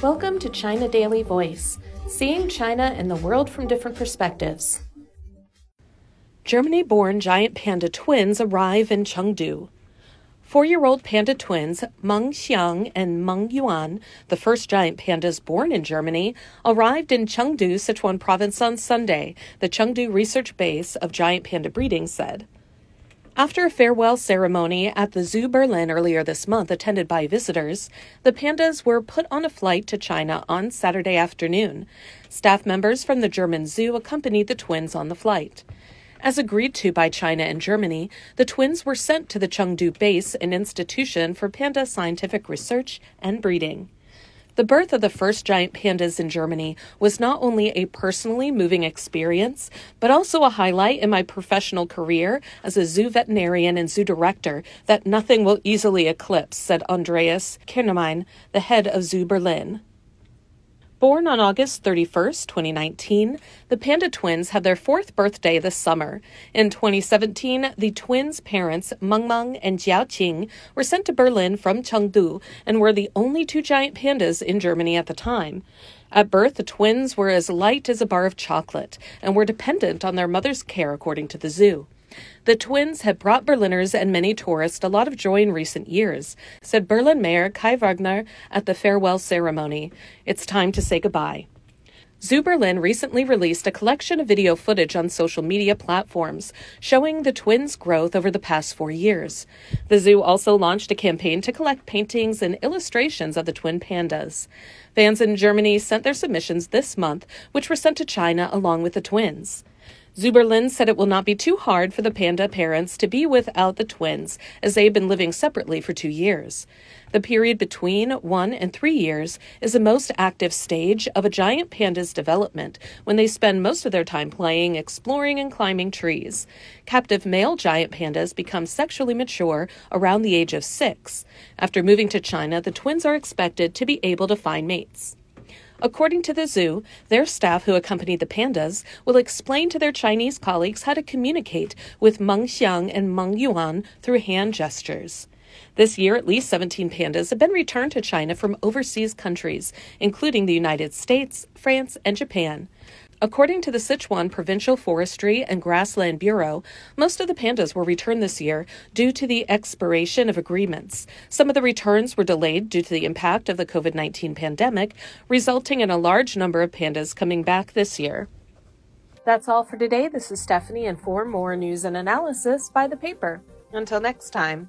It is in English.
Welcome to China Daily Voice, seeing China and the world from different perspectives. Germany born giant panda twins arrive in Chengdu. Four year old panda twins, Meng Xiang and Meng Yuan, the first giant pandas born in Germany, arrived in Chengdu, Sichuan province on Sunday, the Chengdu research base of giant panda breeding said. After a farewell ceremony at the Zoo Berlin earlier this month, attended by visitors, the pandas were put on a flight to China on Saturday afternoon. Staff members from the German zoo accompanied the twins on the flight. As agreed to by China and Germany, the twins were sent to the Chengdu base, an institution for panda scientific research and breeding. The birth of the first giant pandas in Germany was not only a personally moving experience, but also a highlight in my professional career as a zoo veterinarian and zoo director that nothing will easily eclipse, said Andreas Knieriem, the head of Zoo Berlin. Born on August 31, 2019, the Panda twins had their fourth birthday this summer. In 2017, the twins' parents, Meng Meng and Jiao Qing, were sent to Berlin from Chengdu and were the only two giant pandas in Germany at the time. At birth, the twins were as light as a bar of chocolate and were dependent on their mother's care, according to the zoo. The twins have brought Berliners and many tourists a lot of joy in recent years, said Berlin Mayor Kai Wegner at the farewell ceremony. It's time to say goodbye. Zoo Berlin recently released a collection of video footage on social media platforms showing the twins' growth over the past four years. The zoo also launched a campaign to collect paintings and illustrations of the twin pandas. Fans in Germany sent their submissions this month, which were sent to China along with the twins. Zoo Berlin said it will not be too hard for the panda parents to be without the twins, as they've been living separately for two years. The period between one and three years is the most active stage of a giant panda's development when they spend most of their time playing, exploring, and climbing trees. Captive male giant pandas become sexually mature around the age of six. After moving to China, the twins are expected to be able to find mates. According to the zoo, their staff who accompanied the pandas will explain to their Chinese colleagues how to communicate with Meng Xiang and Meng Yuan through hand gestures. This year, at least 17 pandas have been returned to China from overseas countries, including the United States, France, and Japan. According to the Sichuan Provincial Forestry and Grassland Bureau, most of the pandas were returned this year due to the expiration of agreements. Some of the returns were delayed due to the impact of the COVID 19 pandemic, resulting in a large number of pandas coming back this year. That's all for today. This is Stephanie, and for more news and analysis, by the paper. Until next time.